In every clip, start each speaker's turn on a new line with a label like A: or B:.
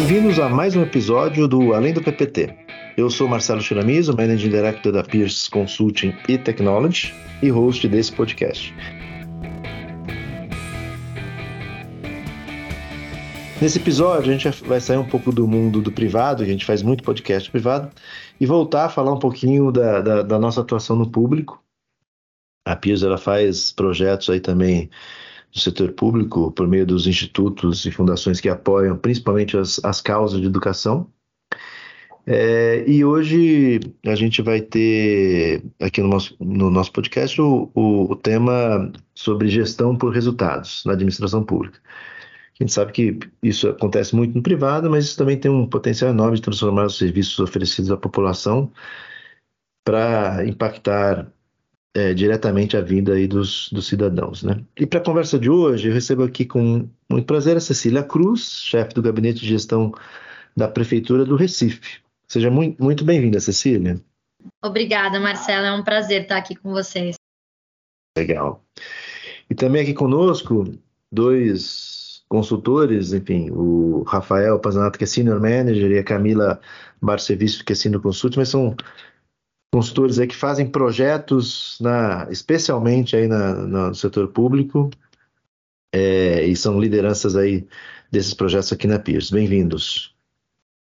A: Bem-vindos a mais um episódio do Além do PPT. Eu sou Marcelo Chiramizo, Managing Director da Pierce Consulting e Technology e host desse podcast. Nesse episódio, a gente vai sair um pouco do mundo do privado, a gente faz muito podcast privado, e voltar a falar um pouquinho da, da, da nossa atuação no público. A Pierce ela faz projetos aí também do setor público por meio dos institutos e fundações que apoiam principalmente as, as causas de educação. É, e hoje a gente vai ter aqui no nosso, no nosso podcast o, o, o tema sobre gestão por resultados na administração pública. A gente sabe que isso acontece muito no privado, mas isso também tem um potencial enorme de transformar os serviços oferecidos à população para impactar é, diretamente a vida aí dos, dos cidadãos. Né? E para a conversa de hoje, eu recebo aqui com muito prazer a Cecília Cruz, chefe do Gabinete de Gestão da Prefeitura do Recife. Seja muito, muito bem-vinda, Cecília.
B: Obrigada, Marcela. É um prazer estar aqui com vocês.
A: Legal. E também aqui conosco, dois consultores, enfim, o Rafael Pazanato, que é Senior Manager, e a Camila Barcevisto, que é Senior Consult, mas são consultores aí que fazem projetos, na, especialmente aí na, no setor público, é, e são lideranças aí desses projetos aqui na Pierce. Bem-vindos.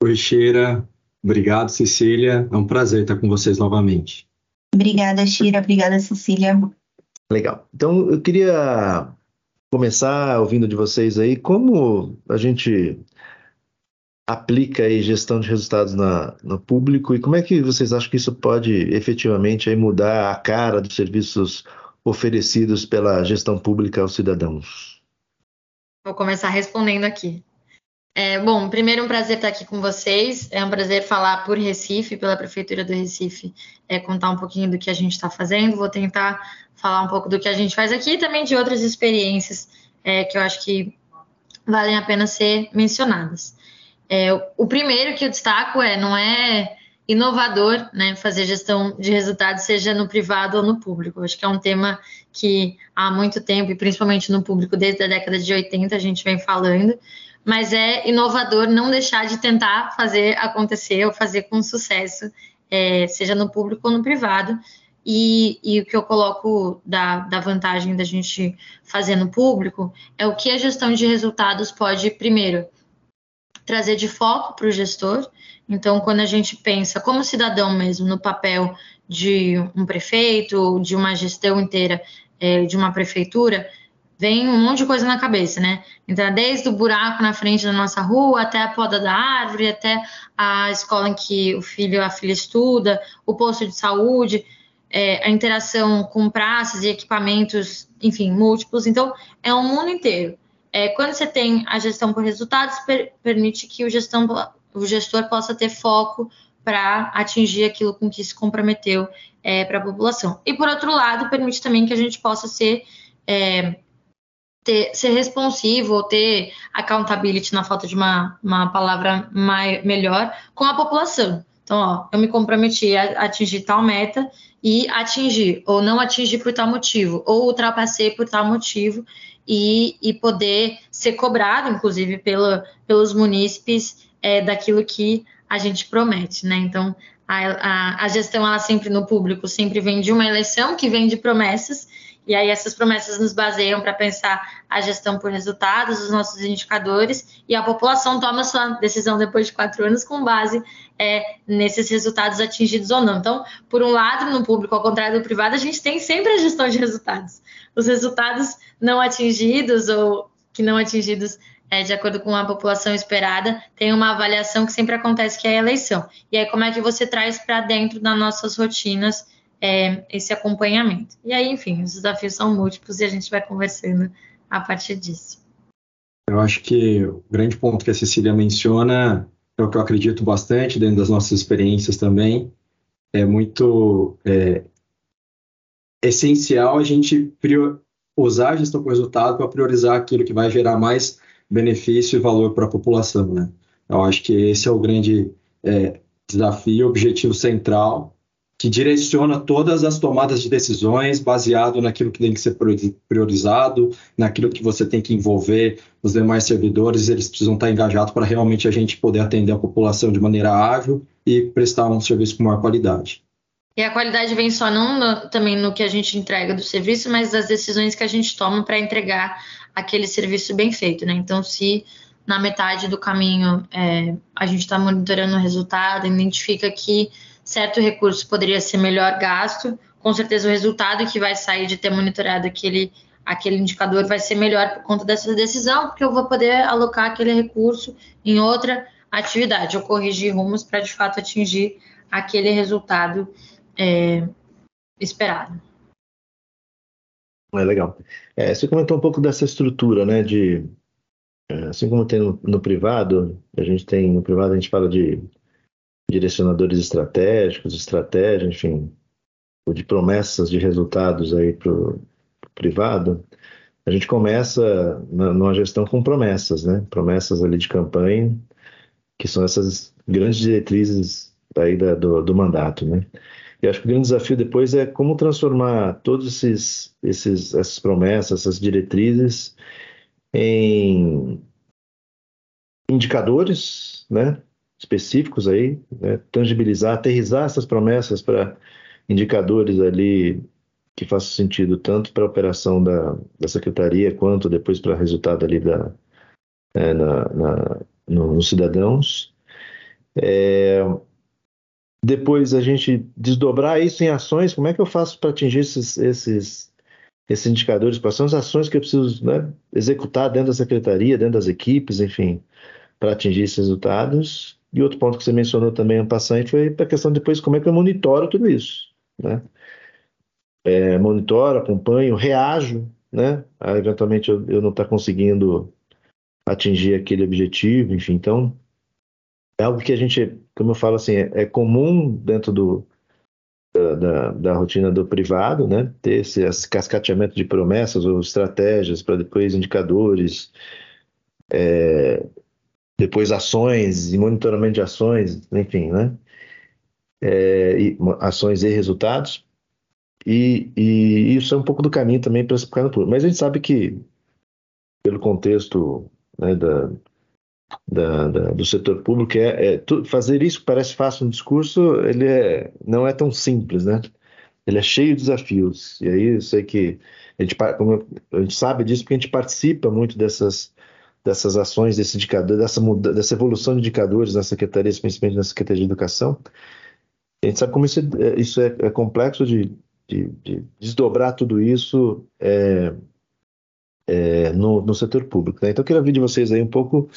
C: Oi, Sheira. Obrigado, Cecília. É um prazer estar com vocês novamente.
D: Obrigada, Sheira. Obrigada, Cecília.
A: Legal. Então, eu queria começar ouvindo de vocês aí como a gente aplica aí gestão de resultados na, no público e como é que vocês acham que isso pode efetivamente aí mudar a cara dos serviços oferecidos pela gestão pública aos cidadãos?
B: Vou começar respondendo aqui. É, bom, primeiro um prazer estar aqui com vocês. É um prazer falar por Recife, pela Prefeitura do Recife, é, contar um pouquinho do que a gente está fazendo. Vou tentar falar um pouco do que a gente faz aqui e também de outras experiências é, que eu acho que valem a pena ser mencionadas. É, o primeiro que eu destaco é não é inovador, né, fazer gestão de resultados, seja no privado ou no público. Acho que é um tema que há muito tempo, e principalmente no público, desde a década de 80, a gente vem falando, mas é inovador não deixar de tentar fazer acontecer ou fazer com sucesso, é, seja no público ou no privado. E, e, o que eu coloco da, da vantagem da gente fazer no público é o que a gestão de resultados pode, primeiro, trazer de foco para o gestor. Então, quando a gente pensa como cidadão mesmo no papel de um prefeito, de uma gestão inteira é, de uma prefeitura, vem um monte de coisa na cabeça, né? Então, desde o buraco na frente da nossa rua, até a poda da árvore, até a escola em que o filho a filha estuda, o posto de saúde, é, a interação com praças e equipamentos, enfim, múltiplos. Então, é um mundo inteiro. É, quando você tem a gestão por resultados, per permite que o, gestão, o gestor possa ter foco para atingir aquilo com que se comprometeu é, para a população. E, por outro lado, permite também que a gente possa ser é, ter, ser responsivo ou ter accountability, na falta de uma, uma palavra mais, melhor, com a população. Então, ó, eu me comprometi a atingir tal meta e atingir, ou não atingir por tal motivo, ou ultrapassei por tal motivo, e, e poder ser cobrado, inclusive, pelo, pelos munícipes é, daquilo que a gente promete, né? Então, a, a, a gestão, ela sempre no público, sempre vem de uma eleição que vem de promessas, e aí essas promessas nos baseiam para pensar a gestão por resultados, os nossos indicadores, e a população toma sua decisão depois de quatro anos com base é, nesses resultados atingidos ou não. Então, por um lado, no público, ao contrário do privado, a gente tem sempre a gestão de resultados. Os resultados não atingidos ou que não atingidos é, de acordo com a população esperada, tem uma avaliação que sempre acontece, que é a eleição. E aí, como é que você traz para dentro das nossas rotinas é, esse acompanhamento. E aí, enfim, os desafios são múltiplos e a gente vai conversando a partir disso.
C: Eu acho que o grande ponto que a Cecília menciona é o que eu acredito bastante dentro das nossas experiências também. É muito é, essencial a gente usar a gestão por resultado para priorizar aquilo que vai gerar mais benefício e valor para a população. Né? Eu acho que esse é o grande é, desafio, objetivo central que direciona todas as tomadas de decisões baseado naquilo que tem que ser priorizado, naquilo que você tem que envolver os demais servidores, eles precisam estar engajados para realmente a gente poder atender a população de maneira ágil e prestar um serviço com maior qualidade.
B: E a qualidade vem só não no, também no que a gente entrega do serviço, mas das decisões que a gente toma para entregar aquele serviço bem feito, né? Então, se na metade do caminho é, a gente está monitorando o resultado, identifica que certo recurso poderia ser melhor gasto, com certeza o resultado que vai sair de ter monitorado aquele, aquele indicador vai ser melhor por conta dessa decisão, porque eu vou poder alocar aquele recurso em outra atividade, ou corrigir rumos para de fato atingir aquele resultado é, esperado.
A: É legal. É, você comentou um pouco dessa estrutura, né? De é, assim como tem no, no, privado, a gente tem no privado a gente fala de direcionadores estratégicos, estratégia, enfim, ou de promessas de resultados aí para o privado, a gente começa na, numa gestão com promessas, né? Promessas ali de campanha, que são essas grandes diretrizes aí da, do, do mandato, né? E acho que o grande desafio depois é como transformar todos esses, esses essas promessas, essas diretrizes em indicadores, né? Específicos aí, né, tangibilizar, aterrizar essas promessas para indicadores ali que façam sentido tanto para a operação da, da secretaria quanto depois para o resultado ali da, é, na, na, no, nos cidadãos. É, depois a gente desdobrar isso em ações, como é que eu faço para atingir esses, esses, esses indicadores? Quais são as ações que eu preciso né, executar dentro da secretaria, dentro das equipes, enfim, para atingir esses resultados? E outro ponto que você mencionou também, passante, foi a questão depois como é que eu monitoro tudo isso, né? É, monitoro, acompanho, reajo, né? Aí, eventualmente eu, eu não estar tá conseguindo atingir aquele objetivo, enfim, então é algo que a gente, como eu falo assim, é, é comum dentro do, da, da, da, rotina do privado, né? Ter esse, esse cascateamento de promessas ou estratégias para depois indicadores, é, depois ações e monitoramento de ações, enfim, né? É, e, ações e resultados. E, e, isso é um pouco do caminho também para ficar no público. Mas a gente sabe que, pelo contexto né, da, da, da, do setor público, é, é tu, fazer isso parece fácil no discurso, ele é, não é tão simples, né? Ele é cheio de desafios. E aí eu sei que a gente, a gente sabe disso porque a gente participa muito dessas dessas ações, desse indicador, dessa, muda, dessa evolução de indicadores na Secretaria, principalmente na Secretaria de Educação. A gente sabe como isso é, isso é, é complexo de, de, de, desdobrar tudo isso é, é, no, no, setor público. Né? Então, eu queria ouvir de vocês aí um pouco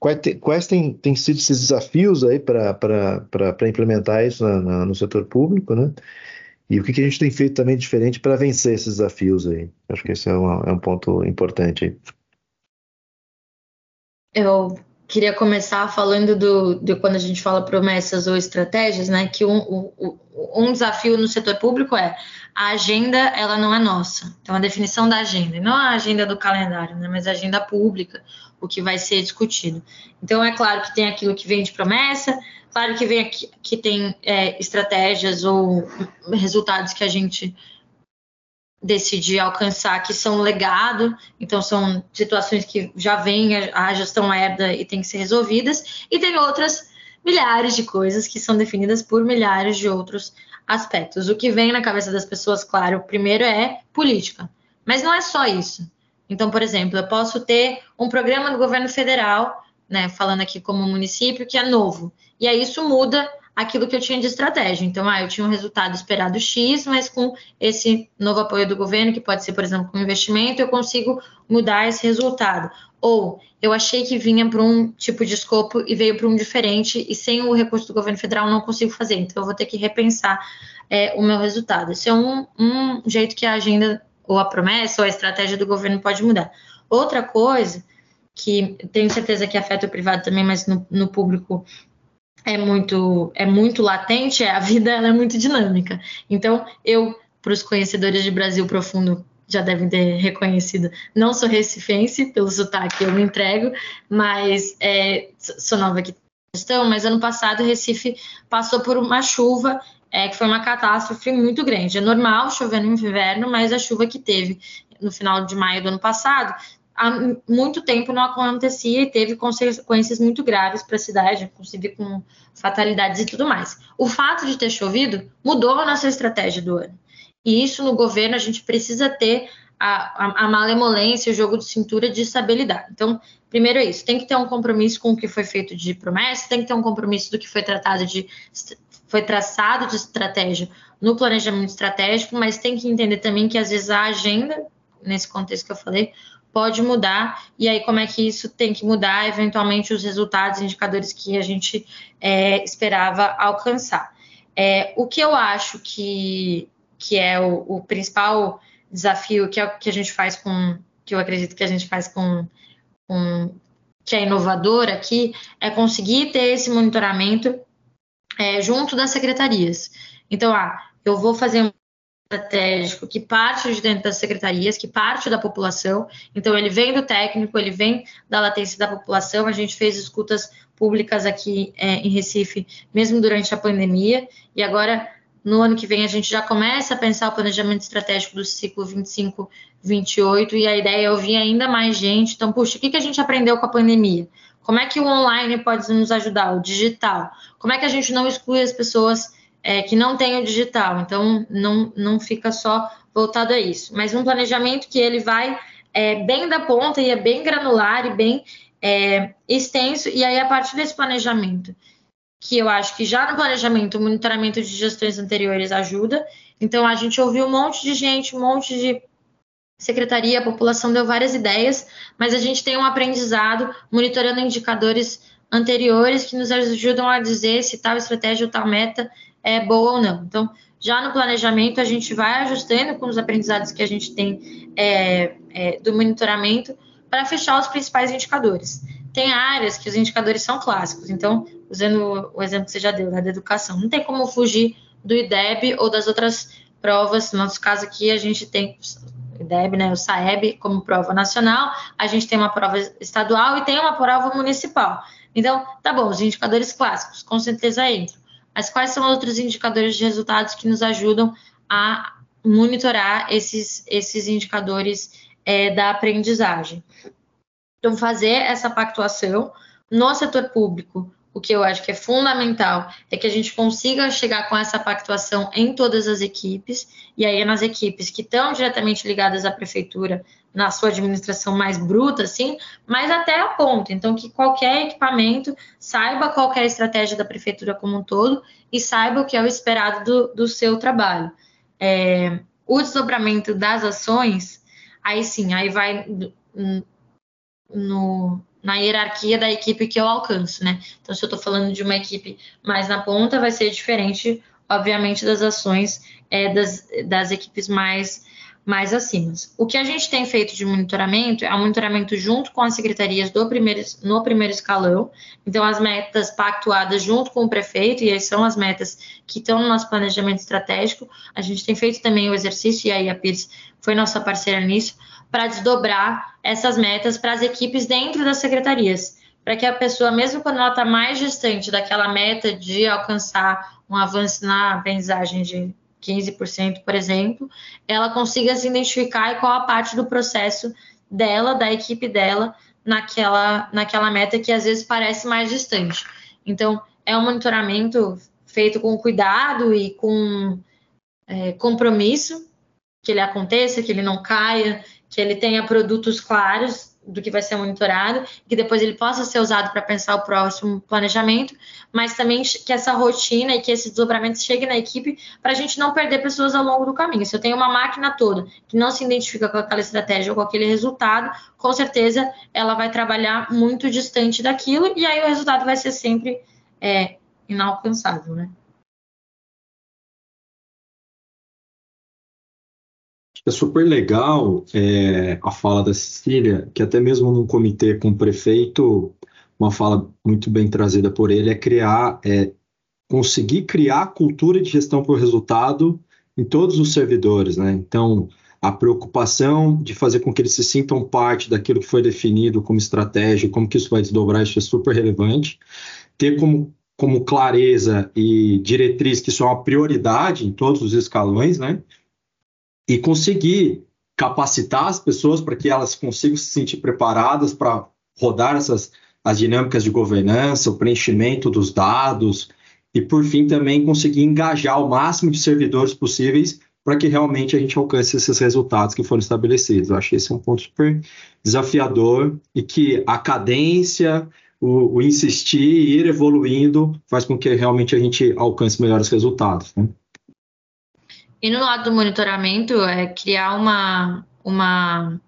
A: quais, te, quais têm, têm sido esses desafios aí para implementar isso na, na, no setor público, né? E o que, que, a gente tem feito também diferente para vencer esses desafios aí? Acho que esse é, uma, é um ponto importante aí.
B: Eu queria começar falando do, de quando a gente fala promessas ou estratégias, né? Que um, um, desafio no setor público é a agenda, ela não é nossa. Então, a definição da agenda, não a agenda do calendário, né? Mas a agenda pública, o que vai ser discutido. Então, é claro que tem aquilo que vem de promessa, claro que vem aqui, que tem é, estratégias ou resultados que a gente decidir alcançar que são legado, então são situações que já vem a gestão herda e tem que ser resolvidas, e tem outras milhares de coisas que são definidas por milhares de outros aspectos. O que vem na cabeça das pessoas, claro, primeiro é política, mas não é só isso. Então, por exemplo, eu posso ter um programa do governo federal, né, falando aqui como município, que é novo, e aí isso muda aquilo que eu tinha de estratégia. Então, ah, eu tinha um resultado esperado X, mas com esse novo apoio do governo, que pode ser, por exemplo, com investimento, eu consigo mudar esse resultado. Ou eu achei que vinha para um tipo de escopo e veio para um diferente, e sem o recurso do governo federal não consigo fazer. Então, eu vou ter que repensar é, o meu resultado. Esse é um, um jeito que a agenda, ou a promessa, ou a estratégia do governo pode mudar. Outra coisa que tenho certeza que afeta o privado também, mas no, no público é muito é muito latente, é, a vida é muito dinâmica. Então, eu, para os conhecedores de Brasil Profundo, já devem ter reconhecido, não sou recifense, pelo sotaque eu me entrego, mas é, sou nova aqui questão, mas ano passado Recife passou por uma chuva é que foi uma catástrofe muito grande. É normal chover no inverno, mas a chuva que teve no final de maio do ano passado há muito tempo não acontecia e teve consequências muito graves para a cidade, inclusive com fatalidades e tudo mais. O fato de ter chovido mudou a nossa estratégia do ano. E isso no governo a gente precisa ter a, a, a malemolência, o jogo de cintura de estabilidade. Então, primeiro é isso, tem que ter um compromisso com o que foi feito de promessa, tem que ter um compromisso do que foi tratado de foi traçado de estratégia no planejamento estratégico, mas tem que entender também que às vezes a agenda, nesse contexto que eu falei, pode mudar, e aí como é que isso tem que mudar, eventualmente, os resultados, indicadores que a gente é, esperava alcançar. É, o que eu acho que, que é o, o, principal desafio, que é o que a gente faz com, que eu acredito que a gente faz com, com que é inovador aqui, é conseguir ter esse monitoramento é, junto das secretarias. Então, ah, eu vou fazer estratégico que parte de dentro das secretarias, que parte da população. Então, ele vem do técnico, ele vem da latência da população. A gente fez escutas públicas aqui é, em Recife, mesmo durante a pandemia, e agora. No ano que vem, a gente já começa a pensar o planejamento estratégico do ciclo 25-28, e a ideia é ouvir ainda mais gente. Então, puxa, o que, que a gente aprendeu com a pandemia? Como é que o online pode nos ajudar? O digital? Como é que a gente não exclui as pessoas é, que não tem o digital. Então, não, não fica só voltado a isso. Mas um planejamento que ele vai é, bem da ponta e é bem granular e bem é, extenso. E aí, a partir desse planejamento, que eu acho que já no planejamento, o monitoramento de gestões anteriores ajuda. Então, a gente ouviu um monte de gente, um monte de secretaria, a população deu várias ideias, mas a gente tem um aprendizado monitorando indicadores anteriores que nos ajudam a dizer se tal estratégia ou tal meta é boa ou não. Então, já no planejamento, a gente vai ajustando com os aprendizados que a gente tem é, é, do monitoramento para fechar os principais indicadores. Tem áreas que os indicadores são clássicos, então, usando o exemplo que você já deu, né, da educação, não tem como fugir do IDEB ou das outras provas. No nosso caso aqui, a gente tem o IDEB, né, o SAEB como prova nacional, a gente tem uma prova estadual e tem uma prova municipal. Então, tá bom, os indicadores clássicos, com certeza entram. Mas quais são outros indicadores de resultados que nos ajudam a monitorar esses, esses indicadores é, da aprendizagem? Então, fazer essa pactuação no setor público, o que eu acho que é fundamental é que a gente consiga chegar com essa pactuação em todas as equipes, e aí nas equipes que estão diretamente ligadas à prefeitura, na sua administração mais bruta, assim, mas até a ponta. Então, que qualquer equipamento saiba qual é a estratégia da prefeitura como um todo e saiba o que é o esperado do, do seu trabalho. É, o desdobramento das ações, aí sim, aí vai no, na hierarquia da equipe que eu alcanço, né? Então, se eu estou falando de uma equipe mais na ponta, vai ser diferente, obviamente, das ações é, das, das equipes mais mais acima. O que a gente tem feito de monitoramento é o monitoramento junto com as secretarias do primeiro, no primeiro escalão. Então, as metas pactuadas junto com o prefeito, e aí são as metas que estão no nosso planejamento estratégico. A gente tem feito também o exercício, e aí a Pires foi nossa parceira nisso, para desdobrar essas metas para as equipes dentro das secretarias. Para que a pessoa, mesmo quando ela está mais distante daquela meta de alcançar um avanço na aprendizagem de 15%, por exemplo, ela consiga se identificar e qual a parte do processo dela, da equipe dela, naquela, naquela meta que às vezes parece mais distante. Então, é um monitoramento feito com cuidado e com é, compromisso, que ele aconteça, que ele não caia, que ele tenha produtos claros do que vai ser monitorado, que depois ele possa ser usado para pensar o próximo planejamento, mas também que essa rotina e que esse desdobramento chegue na equipe para a gente não perder pessoas ao longo do caminho. Se eu tenho uma máquina toda que não se identifica com aquela estratégia ou com aquele resultado, com certeza ela vai trabalhar muito distante daquilo e aí o resultado vai ser sempre é, inalcançável, né?
C: É super legal é, a fala da Cecília, que até mesmo num comitê com o prefeito, uma fala muito bem trazida por ele é criar, é, conseguir criar cultura de gestão por resultado em todos os servidores, né? Então, a preocupação de fazer com que eles se sintam parte daquilo que foi definido como estratégia, como que isso vai desdobrar, isso é super relevante. Ter como como clareza e diretriz que isso é uma prioridade em todos os escalões, né? E conseguir capacitar as pessoas para que elas consigam se sentir preparadas para rodar essas as dinâmicas de governança, o preenchimento dos dados e por fim também conseguir engajar o máximo de servidores possíveis para que realmente a gente alcance esses resultados que foram estabelecidos. Eu acho que esse é um ponto super desafiador e que a cadência, o, o insistir e ir evoluindo faz com que realmente a gente alcance melhores resultados. Né?
B: E no lado do monitoramento, é criar uma, uma,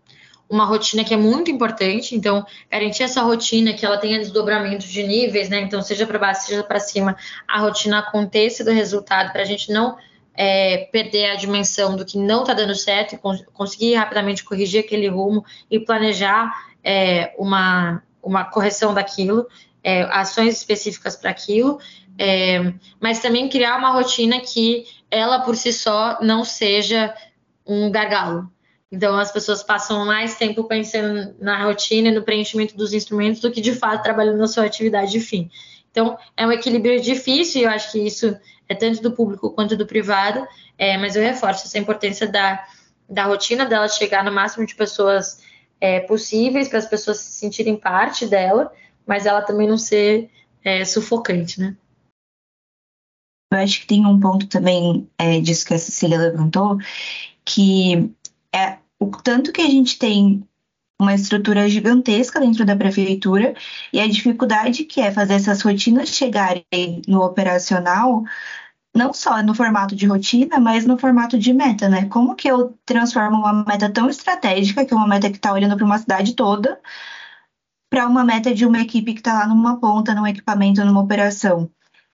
B: uma rotina que é muito importante. Então, garantir essa rotina, que ela tenha desdobramento de níveis, né? Então, seja para baixo, seja para cima, a rotina aconteça do resultado, para a gente não é, perder a dimensão do que não está dando certo e cons conseguir rapidamente corrigir aquele rumo e planejar é, uma, uma correção daquilo, é, ações específicas para aquilo, é, mas também criar uma rotina que ela por si só não seja um gargalo. Então as pessoas passam mais tempo pensando na rotina e no preenchimento dos instrumentos do que de fato trabalhando na sua atividade de fim. Então é um equilíbrio difícil e eu acho que isso é tanto do público quanto do privado, é, mas eu reforço essa importância da, da rotina dela chegar no máximo de pessoas é, possíveis para as pessoas se sentirem parte dela, mas ela também não ser é, sufocante, né?
D: Eu acho que tem um ponto também é, disso que a Cecília levantou, que é o tanto que a gente tem uma estrutura gigantesca dentro da prefeitura e a dificuldade que é fazer essas rotinas chegarem no operacional não só no formato de rotina, mas no formato de meta, né? Como que eu transformo uma meta tão estratégica, que é uma meta que está olhando para uma cidade toda, para uma meta de uma equipe que está lá numa ponta, num equipamento, numa operação?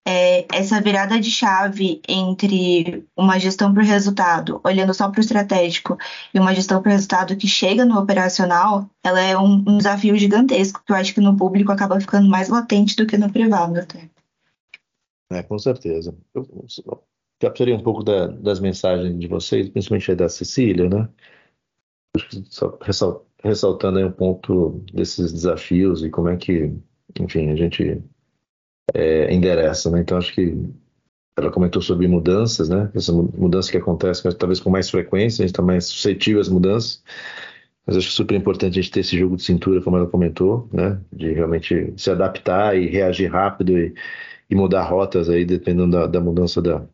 D: É, essa virada de chave entre uma gestão para o resultado, olhando só para o estratégico, e uma gestão para o resultado que chega no operacional, ela é um, um desafio gigantesco, que eu acho que no público acaba ficando mais latente do que no privado até.
A: É, com certeza. Eu, eu capturei um pouco da, das mensagens de vocês, principalmente da Cecília, né? Só ressal, ressaltando aí um ponto desses desafios e como é que, enfim, a gente é, endereça, né? Então, acho que ela comentou sobre mudanças, né? Essa mudança que acontece, talvez com mais frequência, a gente está mais suscetível às mudanças. Mas acho super importante a gente ter esse jogo de cintura, como ela comentou, né? De realmente se adaptar e reagir rápido e, e mudar rotas aí, dependendo da, da mudança da,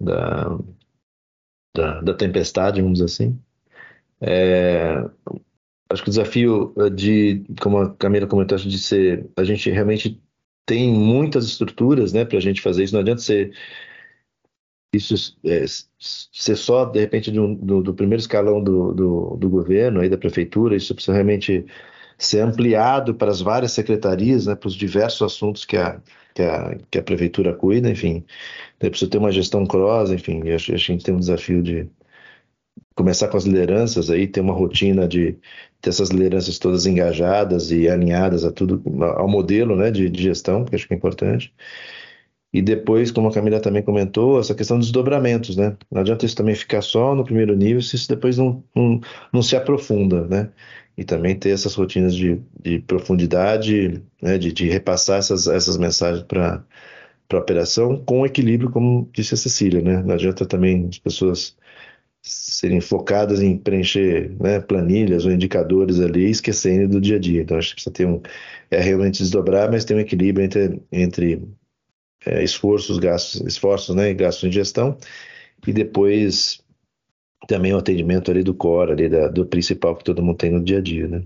A: da, da, da, tempestade, vamos dizer assim. É, acho que o desafio de, como a Camila comentou, de ser, a gente realmente tem muitas estruturas, né, para a gente fazer isso. Não adianta ser isso é, ser só de repente do, do, do primeiro escalão do, do, do, governo aí da prefeitura. Isso precisa realmente ser ampliado para as várias secretarias, né, para os diversos assuntos que a que a, que a prefeitura cuida, enfim. Precisa ter uma gestão cross, enfim. a gente tem um desafio de começar com as lideranças aí, ter uma rotina de ter essas lideranças todas engajadas e alinhadas a tudo, ao modelo né, de, de gestão, que acho que é importante. E depois, como a Camila também comentou, essa questão dos desdobramentos, né? Não adianta isso também ficar só no primeiro nível se isso depois não, não, não se aprofunda, né? e também ter essas rotinas de, de profundidade, né, de, de, repassar essas, essas mensagens para a operação com equilíbrio, como disse a Cecília. Né? Não adianta também as pessoas serem focadas em preencher né, planilhas ou indicadores ali, esquecendo do dia a dia. Então, acho que precisa ter um. É realmente desdobrar, mas tem um equilíbrio entre, entre é, esforços, gastos, esforços né, e gastos em gestão, e depois também o atendimento ali do core, ali da, do principal que todo mundo tem no dia a dia, né?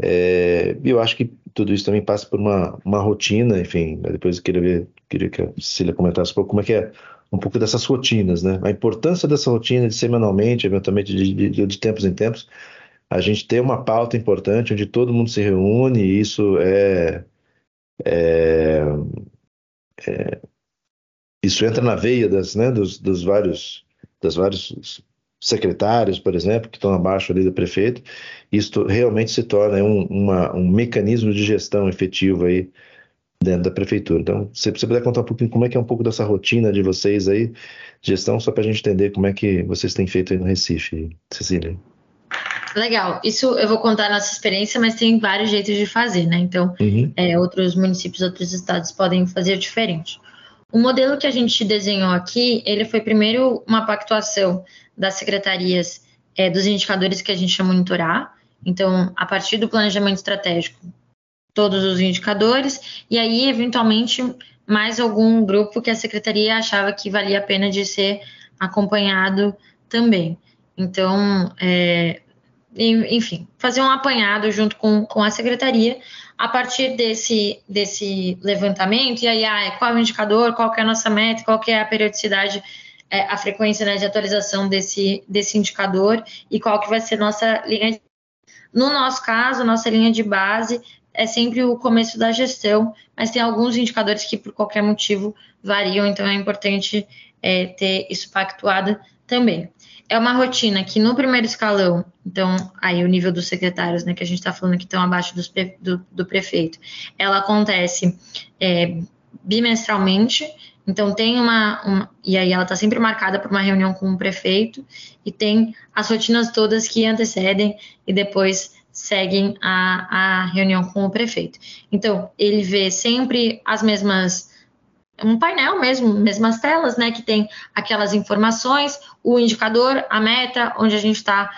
A: É, eu acho que tudo isso também passa por uma, uma rotina, enfim, depois eu queria ver, queria que a Cecília comentasse um pouco como é que é um pouco dessas rotinas, né? A importância dessa rotina de semanalmente, eventualmente de, de, de tempos em tempos, a gente ter uma pauta importante onde todo mundo se reúne e isso é, é, é isso entra na veia das, né, dos, dos vários das vários secretários, por exemplo, que estão abaixo ali do prefeito, isso realmente se torna um, uma, um mecanismo de gestão efetivo aí dentro da prefeitura. Então, se você puder contar um pouquinho como é que é um pouco dessa rotina de vocês aí, gestão, só para a gente entender como é que vocês têm feito aí no Recife, Cecília.
B: Legal. Isso eu vou contar a nossa experiência, mas tem vários jeitos de fazer, né? Então, uhum. é, outros municípios, outros estados podem fazer diferente. O modelo que a gente desenhou aqui, ele foi primeiro uma pactuação das secretarias é, dos indicadores que a gente ia monitorar. Então, a partir do planejamento estratégico, todos os indicadores, e aí, eventualmente, mais algum grupo que a secretaria achava que valia a pena de ser acompanhado também. Então, é, enfim, fazer um apanhado junto com, com a secretaria a partir desse, desse levantamento, e aí, ah, qual é o indicador, qual é a nossa meta, qual é a periodicidade, é, a frequência né, de atualização desse, desse indicador e qual que vai ser nossa linha de... No nosso caso, nossa linha de base é sempre o começo da gestão, mas tem alguns indicadores que por qualquer motivo variam, então é importante é, ter isso pactuado também. É uma rotina que no primeiro escalão, então, aí o nível dos secretários, né, que a gente está falando que estão abaixo dos, do, do, prefeito, ela acontece é, bimestralmente, então tem uma, uma, e aí ela está sempre marcada por uma reunião com o prefeito, e tem as rotinas todas que antecedem e depois seguem a, a reunião com o prefeito. Então, ele vê sempre as mesmas um painel mesmo, mesmas telas, né, que tem aquelas informações, o indicador, a meta, onde a gente está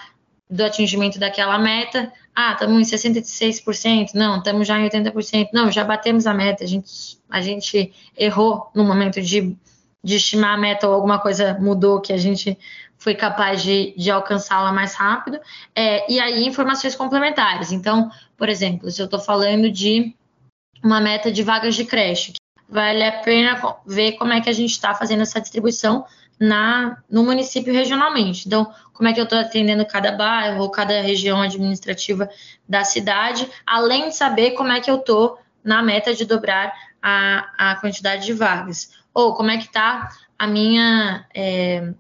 B: do atingimento daquela meta. Ah, estamos em 66%, não, estamos já em 80%, não, já batemos a meta, a gente, a gente errou no momento de, de estimar a meta ou alguma coisa mudou que a gente foi capaz de, de alcançá-la mais rápido. É, e aí, informações complementares. Então, por exemplo, se eu estou falando de uma meta de vagas de creche, vale a pena ver como é que a gente está fazendo essa distribuição na, no município regionalmente. Então, como é que eu estou atendendo cada bairro cada região administrativa da cidade, além de saber como é que eu estou na meta de dobrar a, a quantidade de vagas. Ou como é que está a minha. É,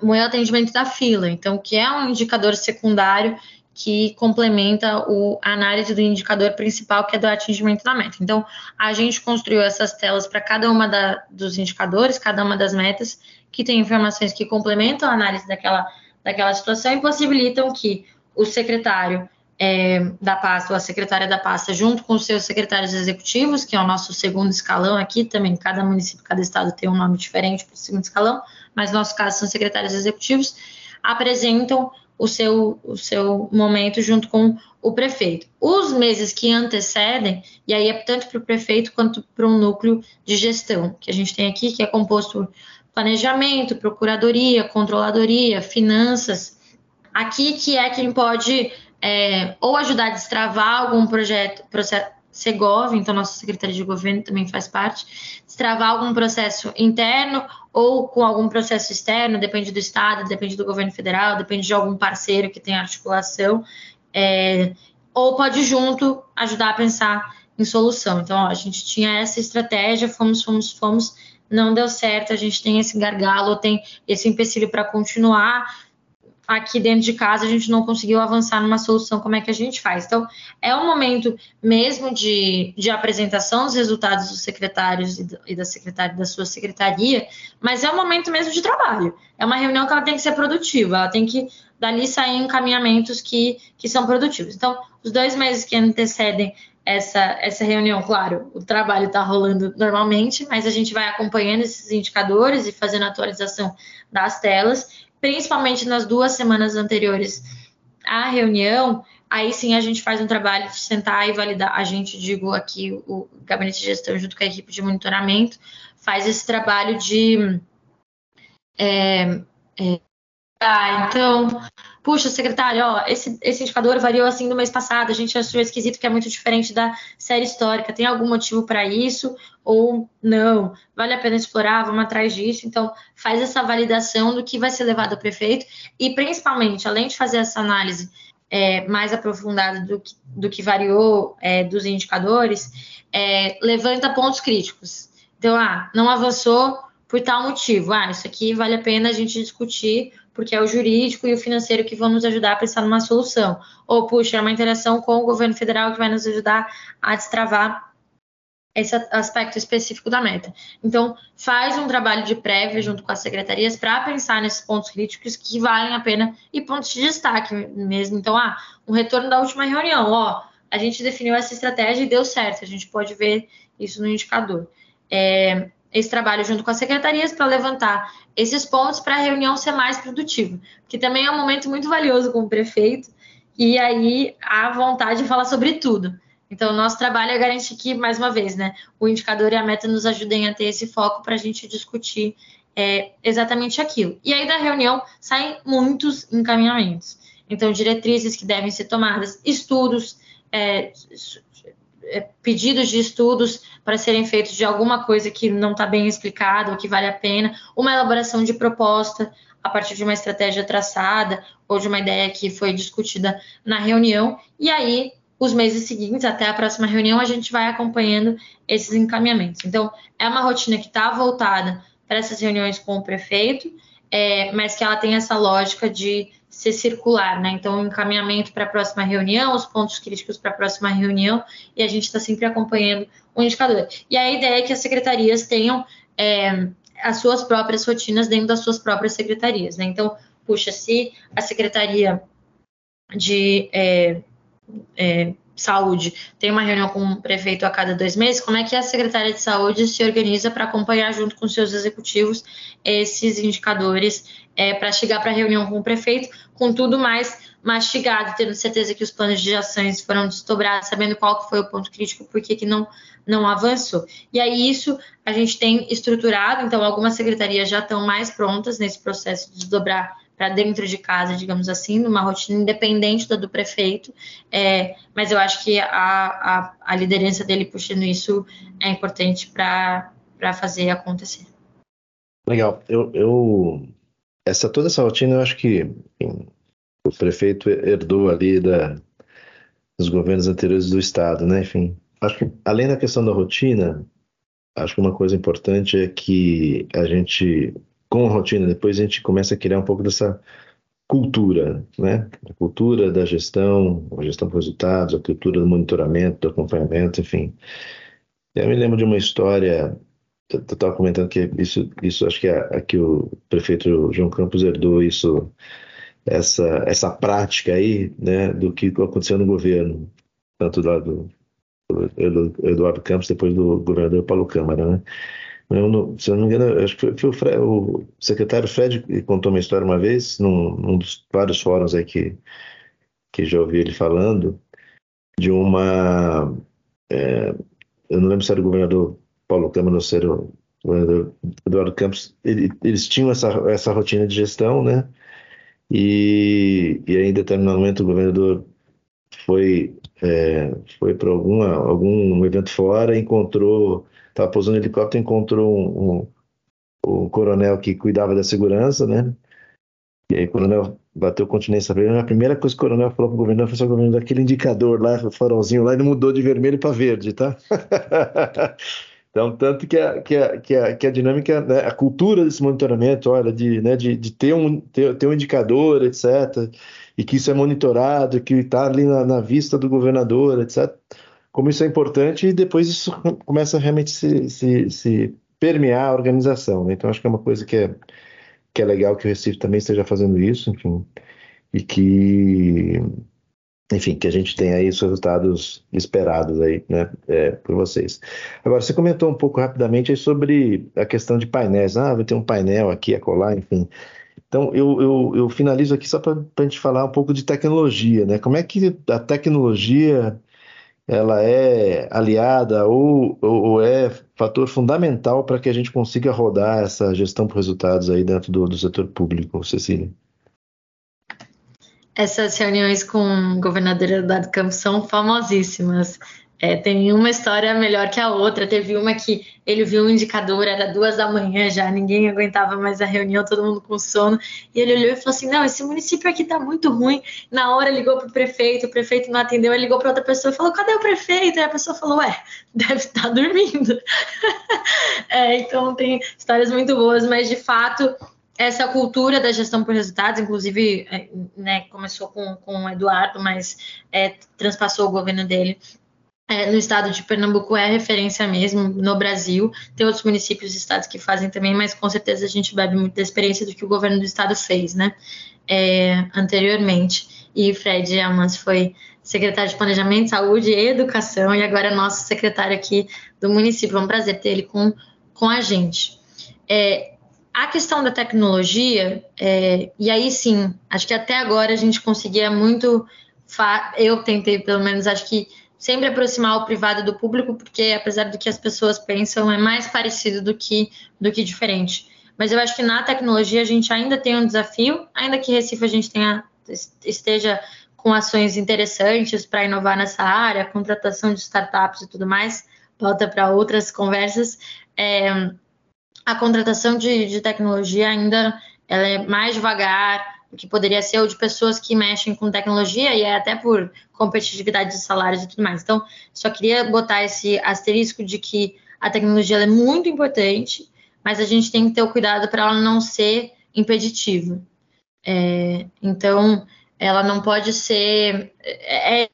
B: o atendimento da fila, então, que é um indicador secundário que complementa o, a análise do indicador principal, que é do atingimento da meta. Então, a gente construiu essas telas para cada uma da, dos indicadores, cada uma das metas, que tem informações que complementam a análise daquela, daquela situação e possibilitam que o secretário é, da pasta ou a secretária da pasta, junto com os seus secretários executivos, que é o nosso segundo escalão aqui, também cada município, cada estado tem um nome diferente para o segundo escalão, mas no nosso caso são secretários executivos, apresentam o seu, o seu momento junto com o prefeito. Os meses que antecedem, e aí é tanto para o prefeito quanto para um núcleo de gestão que a gente tem aqui, que é composto por planejamento, procuradoria, controladoria, finanças. Aqui que é quem pode é, ou ajudar a destravar algum projeto, processo, Segov, então nossa secretaria de governo também faz parte, destravar algum processo interno ou com algum processo externo, depende do Estado, depende do governo federal, depende de algum parceiro que tem articulação, é, ou pode junto ajudar a pensar em solução. Então, ó, a gente tinha essa estratégia, fomos, fomos, fomos, não deu certo, a gente tem esse gargalo, tem esse empecilho para continuar, aqui dentro de casa a gente não conseguiu avançar numa solução, como é que a gente faz? Então, é um momento mesmo de, de apresentação dos resultados dos secretários e, da secretária da sua secretaria, mas é um momento mesmo de trabalho. É uma reunião que ela tem que ser produtiva, ela tem que dali sair encaminhamentos que, que são produtivos. Então, os dois meses que antecedem essa, essa reunião, claro, o trabalho está rolando normalmente, mas a gente vai acompanhando esses indicadores e fazendo atualização das telas principalmente nas duas semanas anteriores à reunião, aí sim a gente faz um trabalho de sentar e validar. A gente, digo aqui, o gabinete de gestão, junto com a equipe de monitoramento, faz esse trabalho de. É, é, ah, então, puxa, secretário, ó, esse, esse indicador variou assim no mês passado, a gente achou esquisito que é muito diferente da série histórica. Tem algum motivo para isso ou não? Vale a pena explorar? Vamos atrás disso. Então, faz essa validação do que vai ser levado ao prefeito e, principalmente, além de fazer essa análise é, mais aprofundada do que, do que variou é, dos indicadores, é, levanta pontos críticos. Então, ah, não avançou por tal motivo. Ah, isso aqui vale a pena a gente discutir porque é o jurídico e o financeiro que vão nos ajudar a pensar numa solução. Ou, puxa, é uma interação com o governo federal que vai nos ajudar a destravar esse aspecto específico da meta. Então, faz um trabalho de prévia junto com as secretarias para pensar nesses pontos críticos que valem a pena e pontos de destaque mesmo. Então, ah, um retorno da última reunião, ó, a gente definiu essa estratégia e deu certo, a gente pode ver isso no indicador. É, esse trabalho junto com as secretarias para levantar esses pontos para a reunião ser mais produtiva, que também é um momento muito valioso com o prefeito, e aí a vontade de falar sobre tudo. Então, nosso trabalho é garantir que, mais uma vez, né, o indicador e a meta nos ajudem a ter esse foco para a gente discutir é, exatamente aquilo. E aí, da reunião, saem muitos encaminhamentos. Então, diretrizes que devem ser tomadas, estudos, é pedidos de estudos para serem feitos de alguma coisa que não está bem explicado ou que vale a pena, uma elaboração de proposta a partir de uma estratégia traçada ou de uma ideia que foi discutida na reunião, e aí os meses seguintes, até a próxima reunião, a gente vai acompanhando esses encaminhamentos. Então, é uma rotina que está voltada para essas reuniões com o prefeito, é, mas que ela tem essa lógica de ser circular, né? Então, o encaminhamento para a próxima reunião, os pontos críticos para a próxima reunião, e a gente está sempre acompanhando o indicador. E a ideia é que as secretarias tenham é, as suas próprias rotinas dentro das suas próprias secretarias, né? Então, puxa, se a secretaria de é, é, saúde tem uma reunião com o prefeito a cada dois meses, como é que a secretária de saúde se organiza para acompanhar junto com seus executivos esses indicadores é, para chegar para a reunião com o prefeito com tudo mais mastigado, tendo certeza que os planos de ações foram desdobrados, sabendo qual foi o ponto crítico, por que não, não avançou. E aí isso a gente tem estruturado, então algumas secretarias já estão mais prontas nesse processo de desdobrar para dentro de casa, digamos assim, numa rotina independente da do prefeito, é, mas eu acho que a, a, a, liderança dele puxando isso é importante para fazer acontecer.
A: Legal. Eu, eu, essa toda essa rotina, eu acho que enfim, o prefeito herdou ali da, dos governos anteriores do estado, né? Enfim, acho que além da questão da rotina, acho que uma coisa importante é que a gente com rotina, depois a gente começa a criar um pouco dessa cultura, né? A cultura da gestão, a gestão por resultados, a cultura do monitoramento, do acompanhamento, enfim. Eu me lembro de uma história, eu estava comentando que isso, isso acho que é, que o prefeito João Campos herdou isso, essa, essa prática aí, né, do que aconteceu no governo, tanto do do Eduardo Campos, depois do governador Paulo Câmara, né? Eu, se eu não me engano, acho que foi, o, o, secretário Fred que contou uma história uma vez, num, num, dos vários fóruns aí que, que já ouvi ele falando, de uma. É, eu não lembro se era o governador Paulo Câmara ou se era o governador Eduardo Campos, ele, eles tinham essa, essa rotina de gestão, né? E, e aí, em determinado momento, o governador foi, é, foi para algum evento fora, encontrou estava pousando no helicóptero, encontrou um, um, um, coronel que cuidava da segurança, né? E aí o coronel bateu continência ele. A primeira coisa que o coronel falou para o governador foi: o governador, aquele indicador lá, o farolzinho lá, ele mudou de vermelho para verde, tá? Então, tanto que a, que a, que a, que a dinâmica, né, a cultura desse monitoramento, olha, de, né, de, de ter, um, ter, ter um indicador, etc., e que isso é monitorado, que está ali na, na, vista do governador, etc., como isso é importante e depois isso começa a realmente se, se, se permear a organização. Né? Então, acho que é uma coisa que é, que é legal que o Recife também esteja fazendo isso, enfim, e que, enfim, que a gente tenha aí os resultados esperados aí, né, é, por vocês. Agora, você comentou um pouco rapidamente sobre a questão de painéis. Ah, vai ter um painel aqui, acolá, enfim. Então, eu, eu, eu finalizo aqui só para a gente falar um pouco de tecnologia, né? Como é que a tecnologia ela é aliada ou, ou, ou é fator fundamental para que a gente consiga rodar essa gestão por resultados aí dentro do, do setor público, Cecília?
B: Essas reuniões com o governador Eduardo Campos são famosíssimas. É, tem uma história melhor que a outra. Teve uma que ele viu um indicador, era duas da manhã já, ninguém aguentava mais a reunião, todo mundo com sono. E ele olhou e falou assim: Não, esse município aqui tá muito ruim. Na hora ligou pro prefeito, o prefeito não atendeu, ele ligou para outra pessoa e falou: Cadê o prefeito? E a pessoa falou: Ué, deve estar tá dormindo. é, então tem histórias muito boas, mas de fato essa cultura da gestão por resultados, inclusive, é, né, começou com, com o Eduardo, mas é, transpassou o governo dele é, no estado de Pernambuco é referência mesmo no Brasil. Tem outros municípios e estados que fazem também, mas com certeza a gente bebe muito da experiência do que o governo do estado fez, né? É, anteriormente. E Fred Amans foi secretário de Planejamento, Saúde e Educação, e agora é nosso secretário aqui do município. É um prazer ter ele com, com a gente. É, a questão da tecnologia, é, e aí sim, acho que até agora a gente conseguia muito. Eu tentei, pelo menos, acho que sempre aproximar o privado do público, porque apesar do que as pessoas pensam, é mais parecido do que, do que diferente. Mas eu acho que na tecnologia a gente ainda tem um desafio, ainda que Recife a gente tenha, esteja com ações interessantes para inovar nessa área, contratação de startups e tudo mais, volta para outras conversas. É, a contratação de, de, tecnologia ainda ela é mais devagar que poderia ser, ou de pessoas que mexem com tecnologia, e é até por competitividade de salários e tudo mais. Então, só queria botar esse asterisco de que a tecnologia é muito importante, mas a gente tem que ter o cuidado para ela não ser impeditiva. É, então, ela não pode ser. É, é,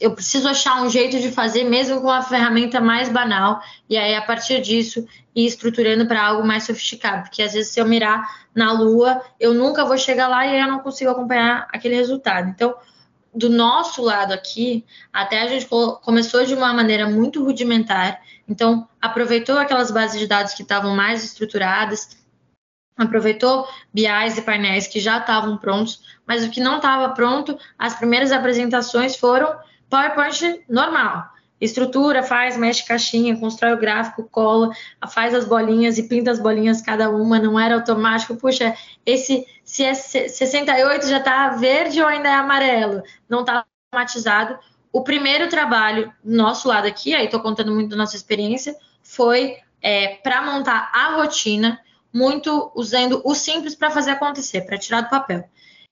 B: eu preciso achar um jeito de fazer, mesmo com a ferramenta mais banal, e aí a partir disso ir estruturando para algo mais sofisticado. Porque às vezes, se eu mirar na Lua, eu nunca vou chegar lá e aí eu não consigo acompanhar aquele resultado. Então, do nosso lado aqui, até a gente começou de uma maneira muito rudimentar, então aproveitou aquelas bases de dados que estavam mais estruturadas, aproveitou BIs e painéis que já estavam prontos, mas o que não estava pronto, as primeiras apresentações foram PowerPoint normal. Estrutura, faz, mexe caixinha, constrói o gráfico, cola, faz as bolinhas e pinta as bolinhas cada uma, não era automático. Puxa, esse se é 68 já está verde ou ainda é amarelo, não está automatizado. O primeiro trabalho, nosso lado aqui, aí estou contando muito da nossa experiência, foi é, para montar a rotina muito usando o simples para fazer acontecer, para tirar do papel.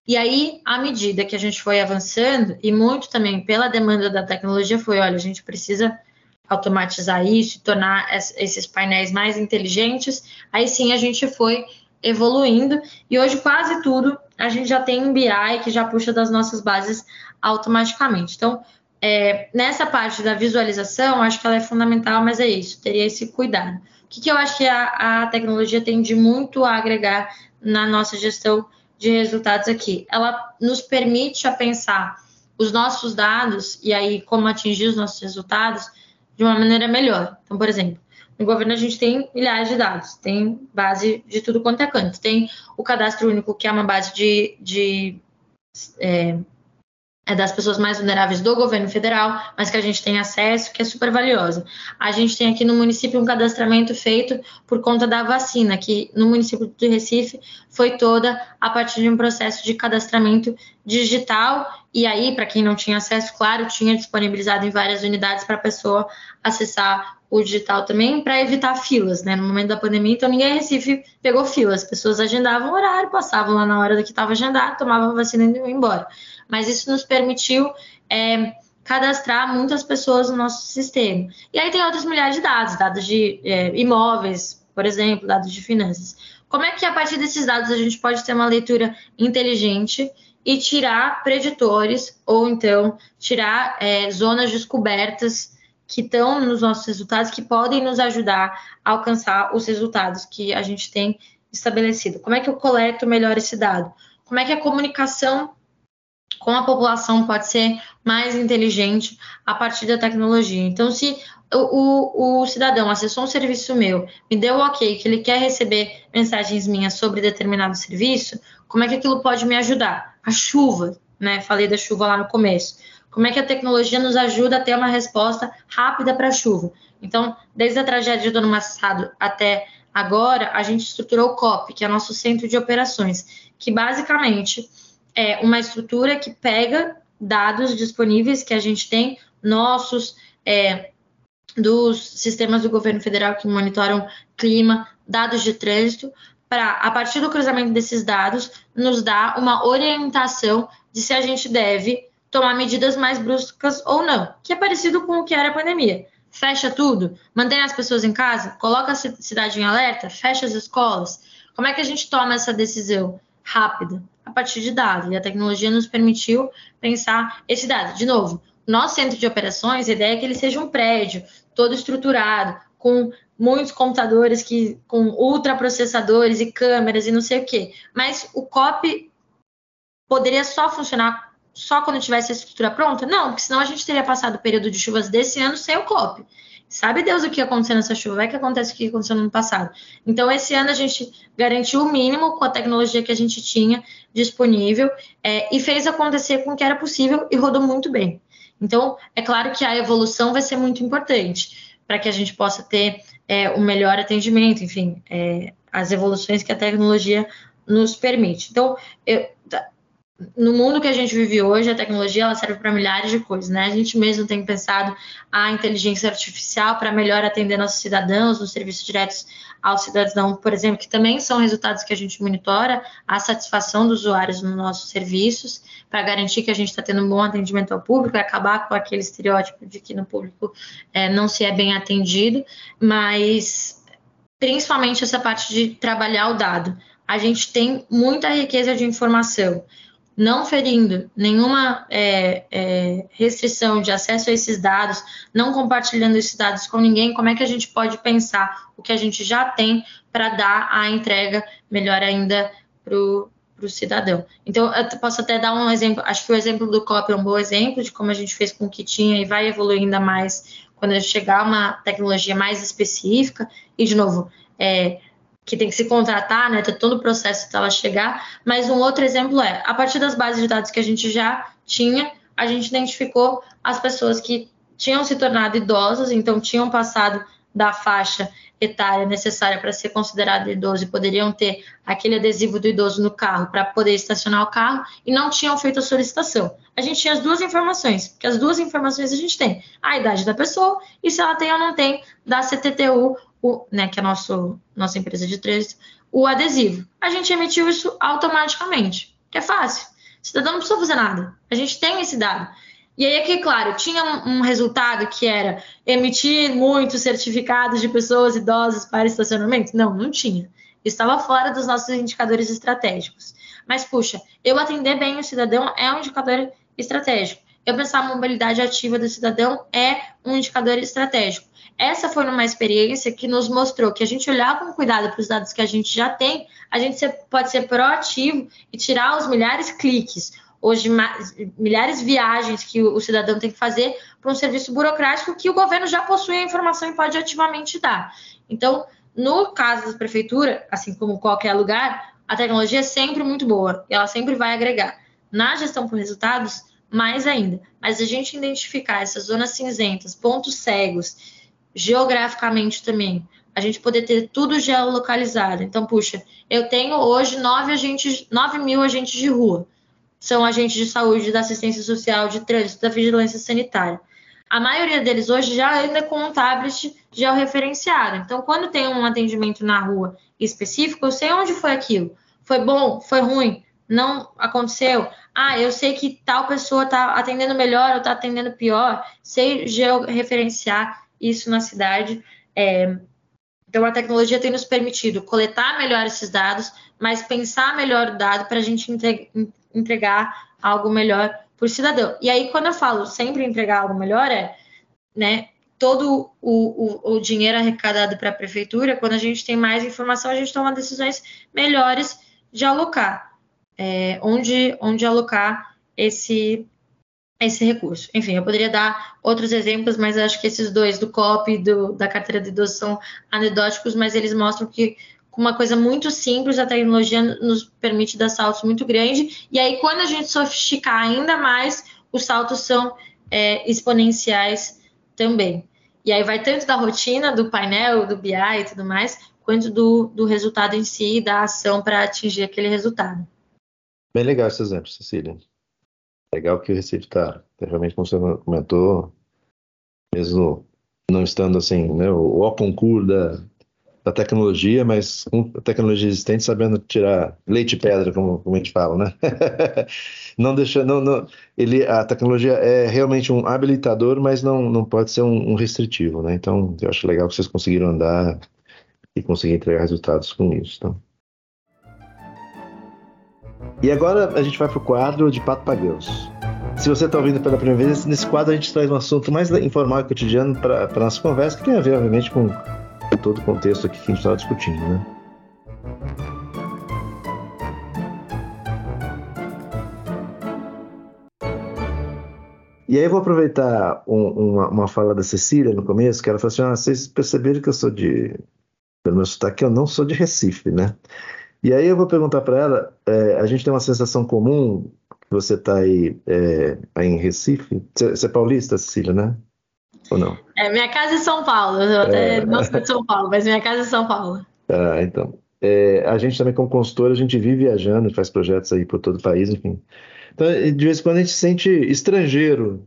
B: E aí, à medida que a gente foi avançando, e muito também pela demanda da tecnologia, foi: olha, a gente precisa automatizar isso, tornar esses painéis mais inteligentes. Aí sim a gente foi evoluindo e hoje quase tudo a gente já tem um BI que já puxa das nossas bases automaticamente. Então, é, nessa parte da visualização, acho que ela é fundamental, mas é isso, teria esse cuidado que, que eu acho que a, a tecnologia tem de muito a agregar na nossa gestão de resultados aqui? Ela nos permite a pensar os nossos dados e aí como atingir os nossos resultados de uma maneira melhor. Então, por exemplo, no governo a gente tem milhares de dados, tem base de tudo quanto é canto. Tem o cadastro único, que é uma base de, de é, das pessoas mais vulneráveis do governo federal, mas que a gente tem acesso, que é super valiosa. A gente tem aqui no município um cadastramento feito por conta da vacina, que no município de Recife foi toda a partir de um processo de cadastramento digital. E aí, para quem não tinha acesso, claro, tinha disponibilizado em várias unidades para a pessoa acessar o digital também para evitar filas, né? No momento da pandemia, então ninguém em Recife pegou filas, as pessoas agendavam o horário, passavam lá na hora que estava agendado, tomavam a vacina e iam embora mas isso nos permitiu é, cadastrar muitas pessoas no nosso sistema. E aí tem outros milhares de dados, dados de é, imóveis, por exemplo, dados de finanças. Como é que a partir desses dados a gente pode ter uma leitura inteligente e tirar preditores ou então tirar é, zonas descobertas que estão nos nossos resultados que podem nos ajudar a alcançar os resultados que a gente tem estabelecido? Como é que eu coleto melhor esse dado? Como é que a comunicação com a população pode ser mais inteligente a partir da tecnologia. Então, se o, o, o, cidadão acessou um serviço meu, me deu o ok que ele quer receber mensagens minhas sobre determinado serviço, como é que aquilo pode me ajudar? A chuva, né? Falei da chuva lá no começo. Como é que a tecnologia nos ajuda a ter uma resposta rápida para a chuva? Então, desde a tragédia do ano passado até agora, a gente estruturou o COP, que é nosso centro de operações, que basicamente é uma estrutura que pega dados disponíveis que a gente tem, nossos, é, dos sistemas do governo federal que monitoram clima, dados de trânsito, para, a partir do cruzamento desses dados, nos dar uma orientação de se a gente deve tomar medidas mais bruscas ou não, que é parecido com o que era a pandemia. Fecha tudo, mantém as pessoas em casa, coloca a cidade em alerta, fecha as escolas. Como é que a gente toma essa decisão rápida? a partir de dados. E a tecnologia nos permitiu pensar esse dado. De novo, nosso centro de operações, a ideia é que ele seja um prédio todo estruturado, com muitos computadores que com ultraprocessadores e câmeras e não sei o quê. Mas o COP poderia só funcionar só quando tivesse a estrutura pronta? Não, porque senão a gente teria passado o período de chuvas desse ano sem o COP. Sabe Deus o que ia acontecer nessa chuva? Vai que acontece o que aconteceu no ano passado. Então, esse ano a gente garantiu o mínimo com a tecnologia que a gente tinha disponível é, e fez acontecer com o que era possível e rodou muito bem. Então, é claro que a evolução vai ser muito importante para que a gente possa ter é, o melhor atendimento, enfim, é, as evoluções que a tecnologia nos permite. Então, eu, no mundo que a gente vive hoje, a tecnologia ela serve para milhares de coisas, né? A gente mesmo tem pensado a inteligência artificial para melhor atender nossos cidadãos nos serviços diretos ao cidadão, por exemplo, que também são resultados que a gente monitora a satisfação dos usuários nos nossos serviços, para garantir que a gente está tendo um bom atendimento ao público e acabar com aquele estereótipo de que no público é, não se é bem atendido, mas principalmente essa parte de trabalhar o dado. A gente tem muita riqueza de informação não ferindo nenhuma é, é, restrição de acesso a esses dados, não compartilhando esses dados com ninguém, como é que a gente pode pensar o que a gente já tem para dar a entrega melhor ainda para o cidadão. Então, eu posso até dar um exemplo, acho que o exemplo do COP é um bom exemplo de como a gente fez com o que tinha e vai evoluir ainda mais quando chegar uma tecnologia mais específica. E, de novo, é, que tem que se contratar, né? Ter todo o processo até ela chegar. Mas um outro exemplo é, a partir das bases de dados que a gente já tinha, a gente identificou as pessoas que tinham se tornado idosas, então tinham passado da faixa etária necessária para ser considerado idoso e poderiam ter aquele adesivo do idoso no carro para poder estacionar o carro e não tinham feito a solicitação. A gente tinha as duas informações, porque as duas informações a gente tem: a idade da pessoa e se ela tem ou não tem da CTTU o, né, que é a nossa empresa de trânsito, o adesivo. A gente emitiu isso automaticamente, que é fácil. O cidadão não precisa fazer nada. A gente tem esse dado. E aí aqui, claro, tinha um, um resultado que era emitir muitos certificados de pessoas idosas para estacionamento? Não, não tinha. Estava fora dos nossos indicadores estratégicos. Mas, puxa, eu atender bem o cidadão é um indicador estratégico. Eu pensar a mobilidade ativa do cidadão é um indicador estratégico. Essa foi uma experiência que nos mostrou que a gente olhar com cuidado para os dados que a gente já tem, a gente pode ser proativo e tirar os milhares de cliques, hoje milhares de viagens que o cidadão tem que fazer para um serviço burocrático que o governo já possui a informação e pode ativamente dar. Então, no caso da prefeitura, assim como qualquer lugar, a tecnologia é sempre muito boa e ela sempre vai agregar. Na gestão por resultados, mais ainda. Mas a gente identificar essas zonas cinzentas, pontos cegos geograficamente também. A gente poder ter tudo geolocalizado. Então, puxa, eu tenho hoje nove agentes, 9 mil agentes de rua. São agentes de saúde, da assistência social, de trânsito, da vigilância sanitária. A maioria deles hoje já anda com um tablet georreferenciado. Então, quando tem um atendimento na rua específico, eu sei onde foi aquilo. Foi bom? Foi ruim? Não aconteceu? Ah, eu sei que tal pessoa está atendendo melhor ou está atendendo pior. Sei georreferenciar isso na cidade. É, então, a tecnologia tem nos permitido coletar melhor esses dados, mas pensar melhor o dado para a gente entregar algo melhor por cidadão. E aí, quando eu falo sempre entregar algo melhor, é né, todo o, o, o dinheiro arrecadado para a prefeitura, quando a gente tem mais informação, a gente toma decisões melhores de alocar, é, onde, onde alocar esse, esse recurso. Enfim, eu poderia dar outros exemplos, mas acho que esses dois, do COP e do, da carteira de idoso, são anedóticos, mas eles mostram que com uma coisa muito simples, a tecnologia nos permite dar saltos muito grandes, e aí quando a gente sofisticar ainda mais, os saltos são é, exponenciais também. E aí vai tanto da rotina, do painel, do BI e tudo mais, quanto do, do resultado em si, da ação para atingir aquele resultado.
A: Bem legal esse exemplo, Cecília. Legal que o Recife está, realmente, como você comentou, mesmo não estando assim, né, o, o concurso da, da tecnologia, mas com a tecnologia existente, sabendo tirar leite e pedra, como, como a gente fala, né? não deixa, não, não, ele, a tecnologia é realmente um habilitador, mas não, não pode ser um, um restritivo, né? Então, eu acho legal que vocês conseguiram andar e conseguir entregar resultados com isso. Então. E agora a gente vai para o quadro de Pato Pagãos. Se você está ouvindo pela primeira vez, nesse quadro a gente traz um assunto mais informal e cotidiano para a nossa conversa, que tem a ver, obviamente, com todo o contexto aqui que a gente estava discutindo, né? E aí eu vou aproveitar um, uma, uma, fala da Cecília no começo, que ela falou assim, ah, vocês perceberam que eu sou de, pelo meu sotaque, eu não sou de Recife, né? E aí eu vou perguntar para ela, é, a gente tem uma sensação comum, que você está aí, é, aí em Recife, você é paulista, Cecília, né? Ou não?
B: É, minha casa é São Paulo, eu até é... não sou de São Paulo, mas minha casa é São Paulo.
A: Ah, então. É, a gente também, como consultora, a gente vive viajando, faz projetos aí por todo o país, enfim. Então, de vez em quando a gente se sente estrangeiro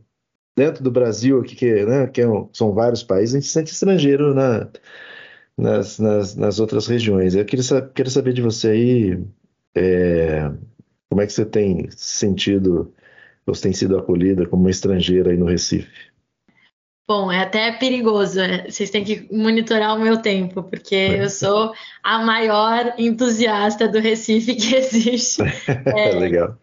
A: dentro do Brasil, aqui, que, né, que é um, são vários países, a gente se sente estrangeiro na, nas, nas, nas, outras regiões. Eu queria, saber de você aí é, como é que você tem sentido, ou tem sido acolhida como uma estrangeira aí no Recife.
B: Bom, é até perigoso. Né? Vocês têm que monitorar o meu tempo, porque eu sou a maior entusiasta do Recife que existe.
A: É, Legal.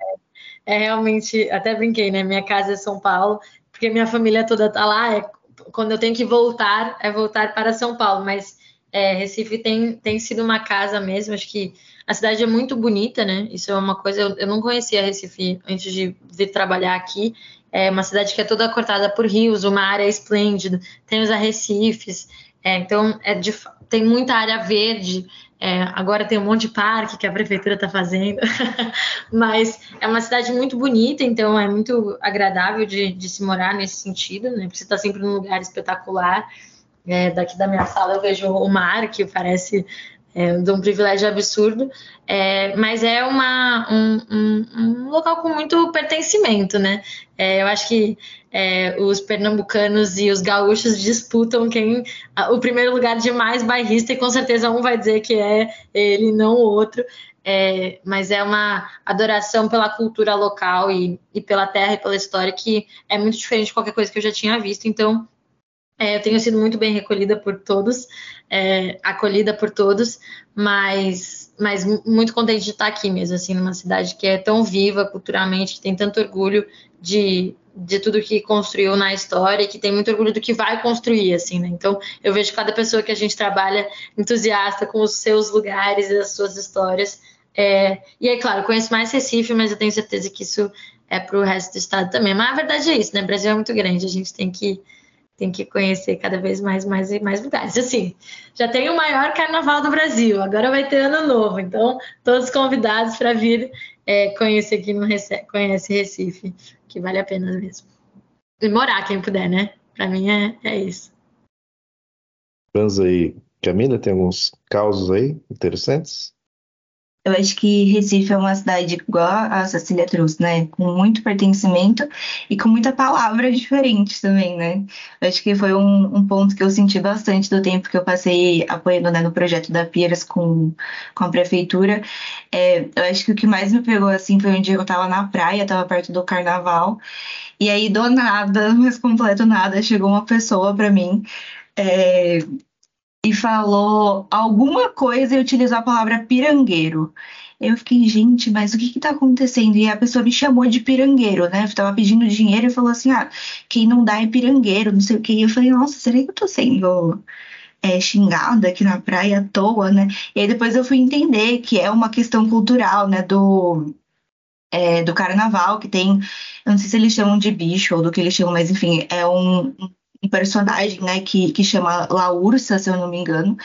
B: É, é, realmente, até brinquei, né? Minha casa é São Paulo, porque minha família toda tá lá. É, quando eu tenho que voltar, é voltar para São Paulo. Mas é, Recife tem, tem sido uma casa mesmo. Acho que a cidade é muito bonita, né? Isso é uma coisa. Eu, eu não conhecia Recife antes de vir trabalhar aqui. É uma cidade que é toda cortada por rios, uma área esplêndida, tem os arrecifes, é, então é de, tem muita área verde. É, agora tem um monte de parque que a prefeitura está fazendo, mas é uma cidade muito bonita, então é muito agradável de, de se morar nesse sentido, né? Você está sempre num lugar espetacular. É, daqui da minha sala eu vejo o mar, que parece é, de um privilégio absurdo, é, mas é uma, um, um, um, local com muito pertencimento, né? É, eu acho que é, os pernambucanos e os gaúchos disputam quem o primeiro lugar de mais bairrista e com certeza um vai dizer que é ele, não o outro. É, mas é uma adoração pela cultura local e, e, pela terra e pela história que é muito diferente de qualquer coisa que eu já tinha visto. Então, é, eu tenho sido muito bem recolhida por todos, é, acolhida por todos, mas, mas muito contente de estar aqui mesmo, assim, numa cidade que é tão viva culturalmente, que tem tanto orgulho de, de tudo que construiu na história e que tem muito orgulho do que vai construir, assim, né? Então, eu vejo cada pessoa que a gente trabalha entusiasta com os seus lugares e as suas histórias. É, e aí, claro, conheço mais Recife, mas eu tenho certeza que isso é para o resto do estado também. Mas a verdade é isso, né? O Brasil é muito grande, a gente tem que tem que conhecer cada vez mais, mais e mais lugares. Assim, já tem o maior carnaval do Brasil, agora vai ter ano novo, então todos convidados para vir é, conhecer aqui no Recife, conhece Recife, que vale a pena mesmo. E morar quem puder, né? Para mim é, é isso.
A: Vamos aí, Camila, tem alguns causos aí interessantes?
D: Eu acho que Recife é uma cidade igual a Cecília trouxe, né? Com muito pertencimento e com muita palavra diferente também, né? Eu acho que foi um, um, ponto que eu senti bastante do tempo que eu passei apoiando né, no projeto da Piras com, com a prefeitura. É, eu acho que o que mais me pegou assim foi um dia que eu tava na praia, tava perto do carnaval, e aí do nada, mas completo nada, chegou uma pessoa para mim. É, e falou alguma coisa e utilizou a palavra pirangueiro. Eu fiquei, gente, mas o que que tá acontecendo? E a pessoa me chamou de pirangueiro, né? Eu tava pedindo dinheiro e falou assim: ah, quem não dá é pirangueiro, não sei o quê. E eu falei, nossa, será que eu tô sendo é, xingada aqui na praia à toa, né? E aí depois eu fui entender que é uma questão cultural, né? Do, é, do carnaval, que tem, eu não sei se eles chamam de bicho ou do que eles chamam, mas enfim, é um, um personagem, né, que, que chama La se eu não me engano.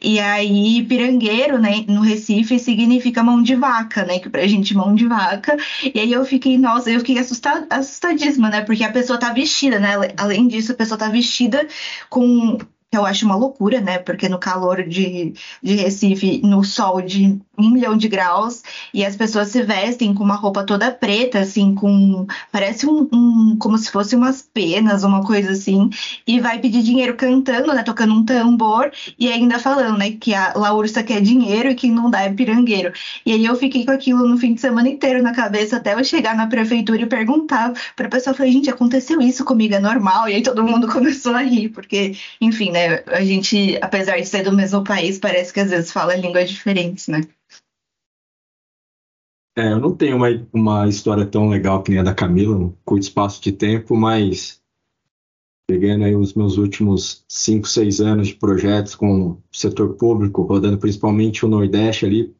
D: E aí, pirangueiro, né, no Recife significa mão de vaca, né, que pra gente mão de vaca. E aí eu fiquei, nossa, eu fiquei assustada, assustadíssima, né, porque a pessoa tá vestida, né, além disso, a pessoa tá vestida com eu acho uma loucura, né? Porque no calor de, de Recife, no sol de um milhão de graus, e as pessoas se vestem com uma roupa toda preta, assim, com. Parece um, um como se fosse umas penas, uma coisa assim, e vai pedir dinheiro cantando, né? Tocando um tambor, e ainda falando, né? Que a Laursa quer dinheiro e quem não dá é pirangueiro. E aí eu fiquei com aquilo no fim de semana inteiro na cabeça, até eu chegar na prefeitura e perguntar pra pessoa, falei, gente, aconteceu isso comigo, é normal? E aí todo mundo começou a rir, porque, enfim, né? A gente, apesar de ser do mesmo país, parece que às vezes fala línguas diferentes, né?
C: É, eu não tenho uma, uma história tão legal que nem a da Camila, um curto espaço de tempo, mas pegando aí os meus últimos 5, 6 anos de projetos com o setor público, rodando principalmente o Nordeste ali,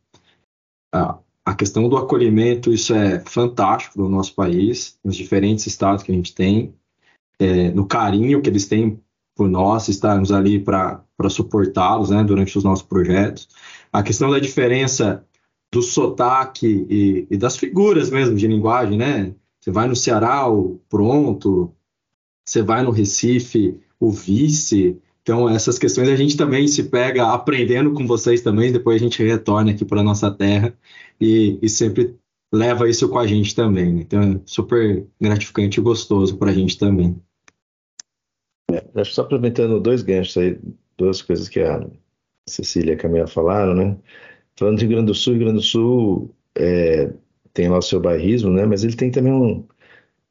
C: a, a questão do acolhimento, isso é fantástico no nosso país, nos diferentes estados que a gente tem, é, no carinho que eles têm por nós, estarmos ali para suportá-los né, durante os nossos projetos. A questão da diferença do sotaque e, e, das figuras mesmo de linguagem, né? Você vai no Ceará, o pronto, você vai no Recife, o vice. Então, essas questões a gente também se pega aprendendo com vocês também, depois a gente retorna aqui para nossa terra e, e, sempre leva isso com a gente também. Né? Então, é super gratificante e gostoso para a gente também.
A: É, acho só aproveitando dois ganchos aí, duas coisas que a Cecília e a Camila falaram, né? Falando de Rio Grande do Sul, Rio Grande do Sul é, tem lá o seu bairrismo, né? Mas ele tem também um.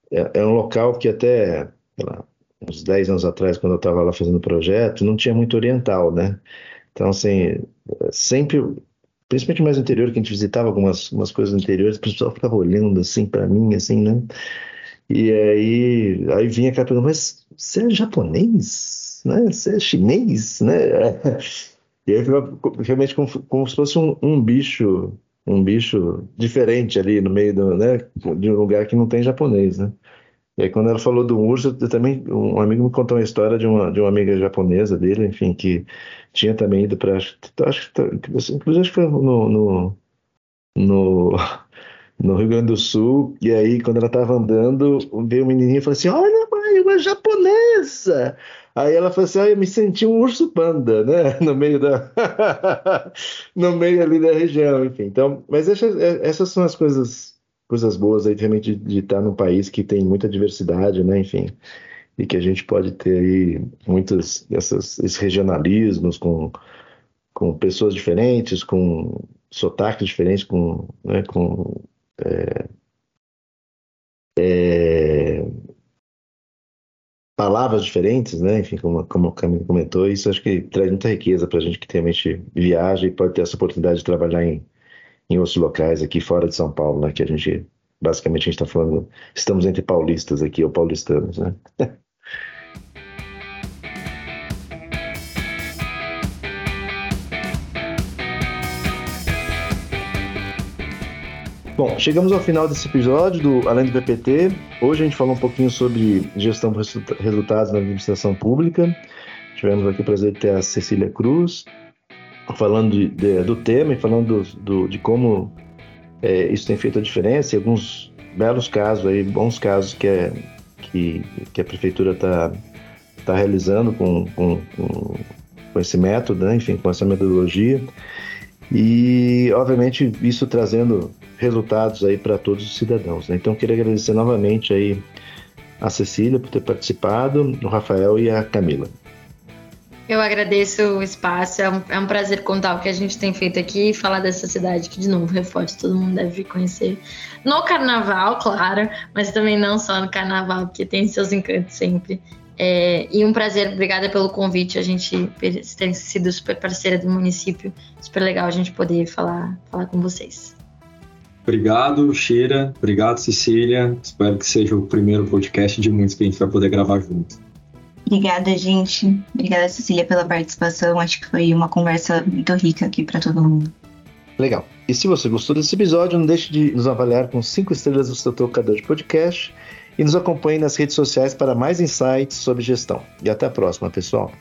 A: É, é um local que até lá, uns 10 anos atrás, quando eu estava lá fazendo o projeto, não tinha muito oriental, né? Então, assim, sempre, principalmente mais no interior, que a gente visitava algumas, algumas coisas no interior, o pessoal ficava olhando assim para mim, assim, né? E aí, aí vinha aquela pergunta, mas você é japonês? Né? Você é chinês? Né? E aí realmente como, como se fosse um, um, bicho, um bicho diferente ali no meio do, né, de um lugar que não tem japonês, né? E aí quando ela falou do urso, eu também um amigo me contou uma história de uma de uma amiga japonesa dele, enfim, que tinha também ido para acho que inclusive acho que foi no, no, no no Rio Grande do Sul, e aí quando ela estava andando, veio um menininho e falou assim: Olha, mãe, uma japonesa! Aí ela falou assim: ah, eu me senti um urso panda, né? No meio da. no meio ali da região, enfim. Então, mas essas, essas são as coisas, coisas boas aí, realmente, de, de estar num país que tem muita diversidade, né? Enfim. E que a gente pode ter aí muitos essas, esses regionalismos com, com pessoas diferentes, com sotaques diferentes, com, né, com é, é, palavras diferentes, né? Enfim, como, como o Camilo comentou, isso acho que traz muita riqueza para a gente que realmente viaja e pode ter essa oportunidade de trabalhar em, em outros locais aqui fora de São Paulo, né? Que a gente, basicamente, a gente está falando, estamos entre paulistas aqui, ou paulistanos, né? Bom, chegamos ao final desse episódio do Além do PPT. Hoje a gente falou um pouquinho sobre gestão de resultados na administração pública. Tivemos aqui o prazer de ter a Cecília Cruz falando de, de, do tema e falando do, de como é, isso tem feito a diferença e alguns belos casos aí, bons casos que, é, que, que a prefeitura está tá realizando com, com, com, com esse método, né? enfim, com essa metodologia. E, obviamente, isso trazendo resultados aí para todos os cidadãos. Né? Então, queria agradecer novamente aí a Cecília por ter participado, o Rafael e a Camila.
B: Eu agradeço o espaço, é um, é um, prazer contar o que a gente tem feito aqui e falar dessa cidade que, de novo, reforço, todo mundo deve conhecer. No carnaval, claro, mas também não só no carnaval, porque tem seus encantos sempre. É, e um prazer, obrigada pelo convite, a gente ter sido super parceira do município, super legal a gente poder falar, falar com vocês.
C: Obrigado, Shira. Obrigado, Cecília. Espero que seja o primeiro podcast de muitos que a gente vai poder gravar junto.
D: Obrigada, gente. Obrigada, Cecília, pela participação. Acho que foi uma conversa muito rica aqui para todo mundo.
A: Legal. E se você gostou desse episódio, não deixe de nos avaliar com cinco estrelas no seu tocador de podcast e nos acompanhe nas redes sociais para mais insights sobre gestão. E até a próxima, pessoal.